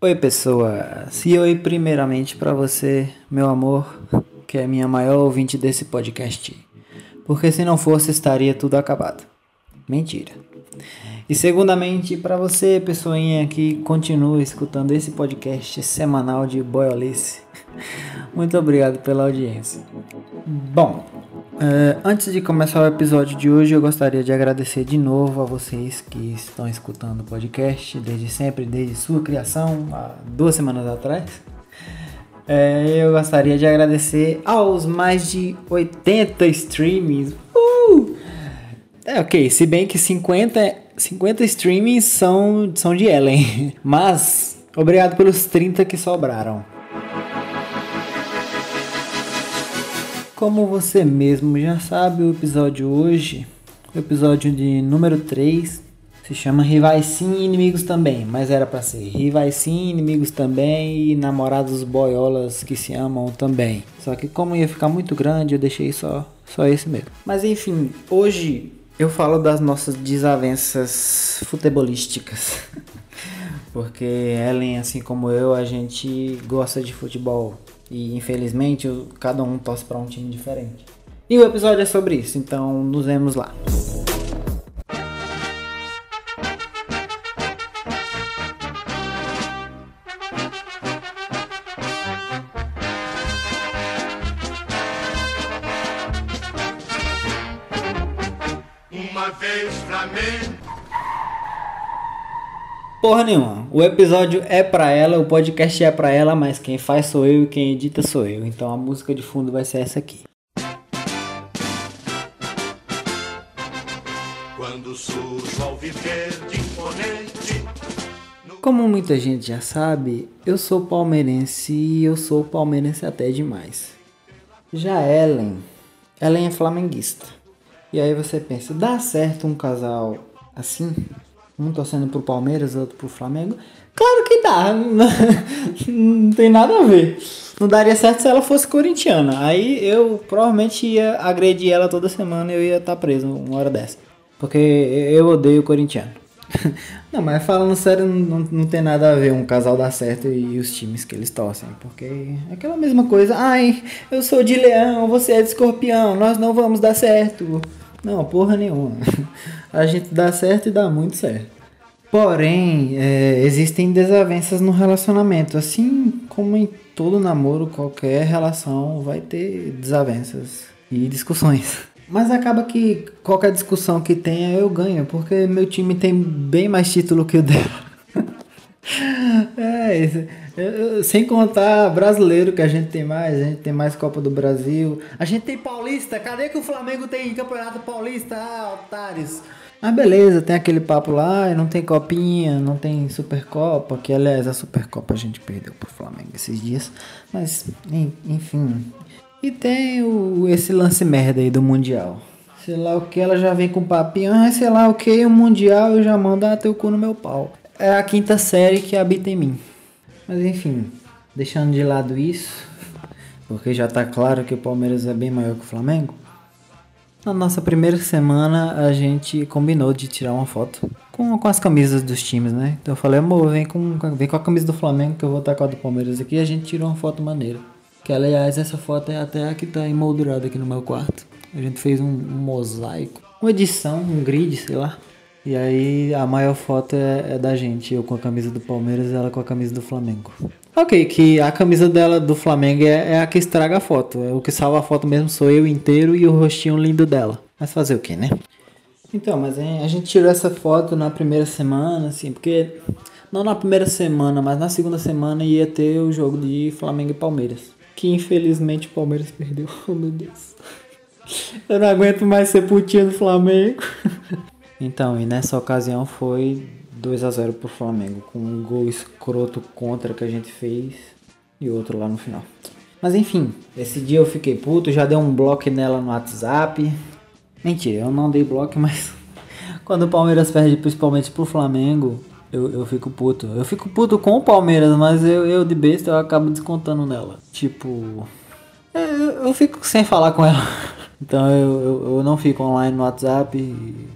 Oi, pessoas. E oi, primeiramente, para você, meu amor, que é minha maior ouvinte desse podcast. Porque se não fosse, estaria tudo acabado. Mentira. E segundamente, para você, pessoinha que continua escutando esse podcast semanal de Boiolice. Muito obrigado pela audiência. Bom, uh, antes de começar o episódio de hoje, eu gostaria de agradecer de novo a vocês que estão escutando o podcast desde sempre, desde sua criação, há duas semanas atrás. Uh, eu gostaria de agradecer aos mais de 80 streamings. Uh! É ok, se bem que 50, 50 streamings são, são de Ellen, mas obrigado pelos 30 que sobraram. Como você mesmo já sabe, o episódio hoje, o episódio de número 3, se chama Rivais Sim e Inimigos Também, mas era para ser Rivais Sim, Inimigos Também e Namorados Boiolas que se amam também. Só que como ia ficar muito grande, eu deixei só, só esse mesmo. Mas enfim, hoje eu falo das nossas desavenças futebolísticas. Porque Ellen, assim como eu, a gente gosta de futebol e infelizmente cada um torce para um time diferente. E o episódio é sobre isso, então nos vemos lá. Uma vez Flamengo Porra nenhuma. O episódio é pra ela, o podcast é pra ela, mas quem faz sou eu e quem edita sou eu. Então a música de fundo vai ser essa aqui. Quando surge ao viver de imponente. Como muita gente já sabe, eu sou palmeirense e eu sou palmeirense até demais. Já Ellen, Ellen é flamenguista. E aí você pensa, dá certo um casal assim? Um torcendo pro Palmeiras, outro pro Flamengo. Claro que dá. Não tem nada a ver. Não daria certo se ela fosse corintiana. Aí eu provavelmente ia agredir ela toda semana e eu ia estar tá preso uma hora dessa. Porque eu odeio corintiano. Não, mas falando sério, não, não tem nada a ver um casal dar certo e os times que eles torcem. Porque é aquela mesma coisa. Ai, eu sou de leão, você é de escorpião, nós não vamos dar certo. Não, porra nenhuma. A gente dá certo e dá muito certo. Porém, é, existem desavenças no relacionamento. Assim como em todo namoro, qualquer relação vai ter desavenças e discussões. Mas acaba que qualquer discussão que tenha eu ganho, porque meu time tem bem mais título que o dela. é, isso. Sem contar brasileiro que a gente tem mais, a gente tem mais Copa do Brasil. A gente tem Paulista, cadê que o Flamengo tem Campeonato Paulista? Ah, otários. Mas beleza, tem aquele papo lá, não tem copinha, não tem Supercopa, que aliás a Supercopa a gente perdeu pro Flamengo esses dias. Mas, enfim. E tem o, esse lance merda aí do Mundial. Sei lá o que, ela já vem com papinho, ah, sei lá o que, o Mundial eu já mando ah, teu cu no meu pau. É a quinta série que habita em mim. Mas enfim, deixando de lado isso, porque já tá claro que o Palmeiras é bem maior que o Flamengo. Na nossa primeira semana a gente combinou de tirar uma foto com, com as camisas dos times, né? Então eu falei, amor, vem com, vem com a camisa do Flamengo que eu vou estar com a do Palmeiras aqui e a gente tirou uma foto maneira. Que aliás essa foto é até a que tá emoldurada aqui no meu quarto. A gente fez um, um mosaico, uma edição, um grid, sei lá. E aí a maior foto é, é, da gente, eu com a camisa do Palmeiras e ela com a camisa do Flamengo. Ok, que a camisa dela do Flamengo é, é, a que estraga a foto. É o que salva a foto mesmo sou eu inteiro e o rostinho lindo dela. Mas fazer o que, né? Então, mas hein, a gente tirou essa foto na primeira semana, assim, porque. Não na primeira semana, mas na segunda semana ia ter o jogo de Flamengo e Palmeiras. Que infelizmente o Palmeiras perdeu. Oh meu Deus. Eu não aguento mais ser putinha do Flamengo. Então, e nessa ocasião foi 2 a 0 pro Flamengo, com um gol escroto contra que a gente fez e outro lá no final. Mas enfim, esse dia eu fiquei puto, já dei um bloco nela no WhatsApp. Mentira, eu não dei bloco, mas quando o Palmeiras perde principalmente pro Flamengo, eu, eu fico puto. Eu fico puto com o Palmeiras, mas eu, eu de besta eu acabo descontando nela. Tipo, eu, eu fico sem falar com ela. Então eu, eu, eu não fico online no WhatsApp. E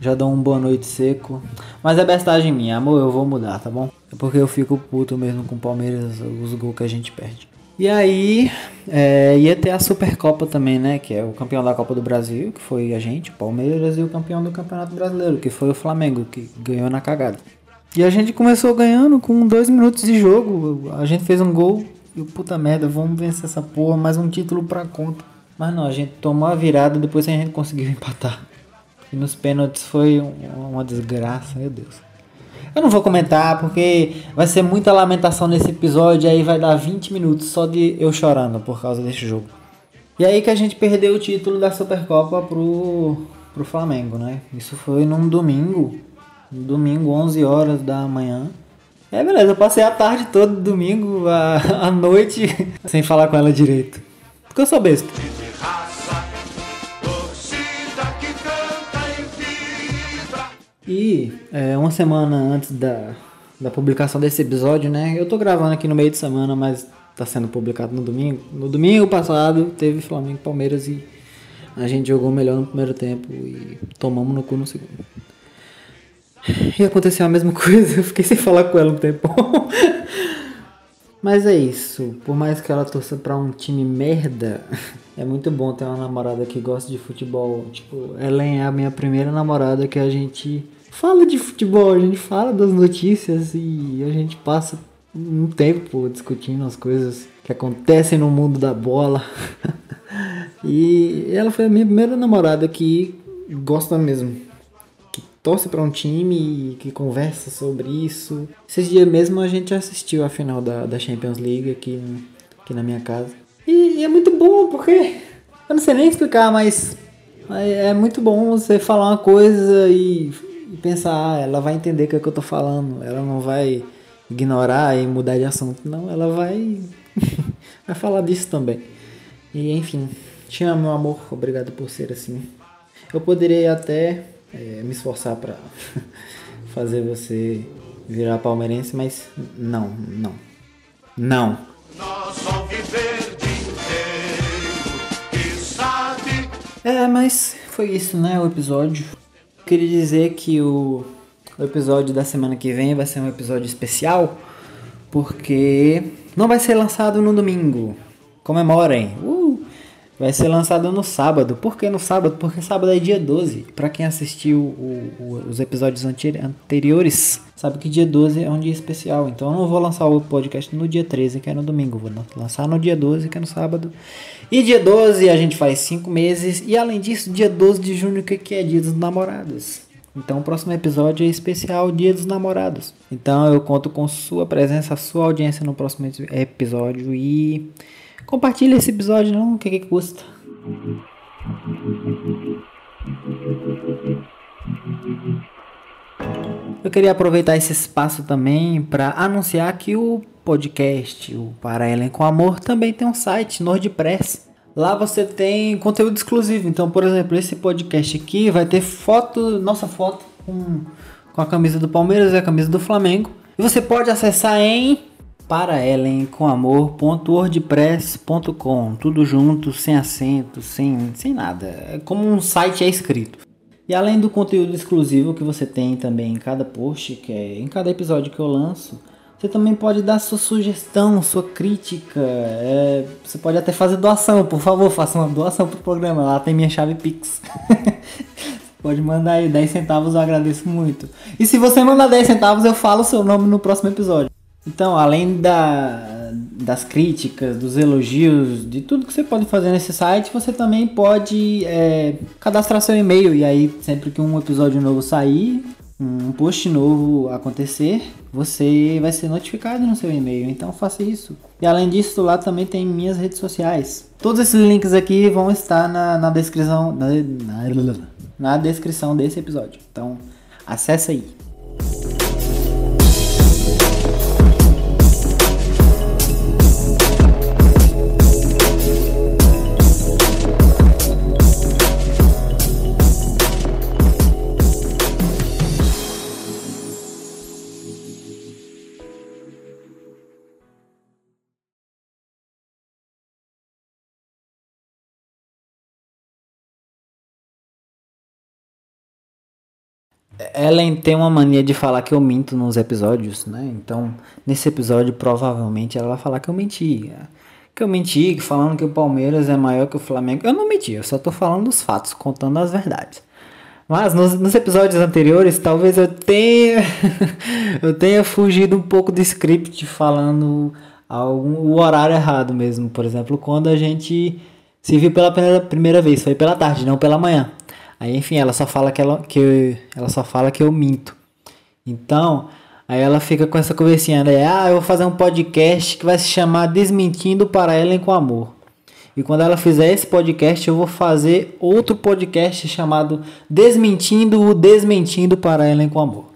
Já dou um boa noite seco. Mas é bestagem minha, amor, eu vou mudar, tá bom? É porque eu fico puto mesmo com o Palmeiras, os gols que a gente perde. E aí, é, ia ter a Supercopa também, né? Que é o campeão da Copa do Brasil, que foi a gente, o Palmeiras, e o campeão do Campeonato Brasileiro, que foi o Flamengo, que ganhou na cagada. E a gente começou ganhando com dois minutos de jogo. A gente fez um gol e puta merda, vamos vencer essa porra, mais um título pra conta. Mas não, a gente tomou a virada depois a gente conseguiu empatar. E nos pênaltis foi uma desgraça, meu Deus. Eu não vou comentar porque vai ser muita lamentação nesse episódio, aí vai dar 20 minutos só de eu chorando por causa desse jogo. E aí que a gente perdeu o título da Supercopa pro, pro Flamengo, né? Isso foi num domingo, domingo 11 horas da manhã. É, beleza, eu passei a tarde toda, domingo, a, a noite, sem falar com ela direito. Porque eu sou besta. E é, uma semana antes da, da publicação desse episódio, né? Eu tô gravando aqui no meio de semana, mas tá sendo publicado no domingo. No domingo passado teve Flamengo e Palmeiras e a gente jogou melhor no primeiro tempo e tomamos no cu no segundo. E aconteceu a mesma coisa, eu fiquei sem falar com ela um tempo. Mas é isso, por mais que ela torça pra um time merda, é muito bom ter uma namorada que gosta de futebol. Tipo, ela é a minha primeira namorada que a gente fala de futebol, a gente fala das notícias e a gente passa um tempo discutindo as coisas que acontecem no mundo da bola. e ela foi a minha primeira namorada que gosta mesmo torce para um time e que conversa sobre isso. Esses dias mesmo a gente assistiu a final da, da Champions League aqui, aqui na minha casa. E, e é muito bom porque eu não sei nem explicar, mas é, é muito bom você falar uma coisa e, e pensar, ah, ela vai entender o que, é que eu tô falando, ela não vai ignorar e mudar de assunto, não, ela vai vai falar disso também. E enfim, te amo, meu amor, obrigado por ser assim. Eu poderia até é, me esforçar para fazer você virar palmeirense, mas não, não, não. É, mas foi isso, né? O episódio. Queria dizer que o, o episódio da semana que vem vai ser um episódio especial, porque não vai ser lançado no domingo. Comemorem! Uh! Vai ser lançado no sábado. Por que no sábado? Porque sábado é dia 12. Para quem assistiu o, o, os episódios anteriores, sabe que dia 12 é um dia especial. Então eu não vou lançar o podcast no dia 13, que é no domingo. Vou lançar no dia 12, que é no sábado. E dia 12 a gente faz 5 meses. E além disso, dia 12 de junho, que é dia dos namorados. Então o próximo episódio é especial Dia dos Namorados. Então eu conto com sua presença, sua audiência no próximo episódio e Compartilha esse episódio, não? O que, que custa? Eu queria aproveitar esse espaço também para anunciar que o podcast, o Para Ellen com Amor, também tem um site, NordPress. Lá você tem conteúdo exclusivo. Então, por exemplo, esse podcast aqui vai ter foto, nossa foto com, com a camisa do Palmeiras e a camisa do Flamengo. E você pode acessar em para Ellen com amor.wordpress.com, tudo junto, sem acento, sem, sem nada, é como um site é escrito. E além do conteúdo exclusivo que você tem também em cada post, que é em cada episódio que eu lanço, você também pode dar sua sugestão, sua crítica. É, você pode até fazer doação, por favor, faça uma doação pro programa. Lá tem minha chave Pix. pode mandar aí 10 centavos, eu agradeço muito. E se você mandar 10 centavos, eu falo o seu nome no próximo episódio. Então, além da, das críticas, dos elogios, de tudo que você pode fazer nesse site, você também pode é, cadastrar seu e-mail. E aí, sempre que um episódio novo sair, um post novo acontecer, você vai ser notificado no seu e-mail. Então, faça isso. E além disso, lá também tem minhas redes sociais. Todos esses links aqui vão estar na, na descrição na, na, na descrição desse episódio. Então, acessa aí. Ellen tem uma mania de falar que eu minto nos episódios, né? Então, nesse episódio, provavelmente ela vai falar que eu menti. Que eu menti, falando que o Palmeiras é maior que o Flamengo. Eu não menti, eu só tô falando dos fatos, contando as verdades. Mas nos, nos episódios anteriores, talvez eu tenha eu tenha fugido um pouco do script falando algum, o horário errado mesmo. Por exemplo, quando a gente se viu pela primeira, primeira vez, foi pela tarde, não pela manhã. Aí, enfim, ela só fala que ela, que eu, ela só fala que eu minto. Então, aí ela fica com essa conversinha, né? Ah, eu vou fazer um podcast que vai se chamar Desmentindo para Ellen com Amor. E quando ela fizer esse podcast, eu vou fazer outro podcast chamado Desmentindo o Desmentindo para Ellen com Amor.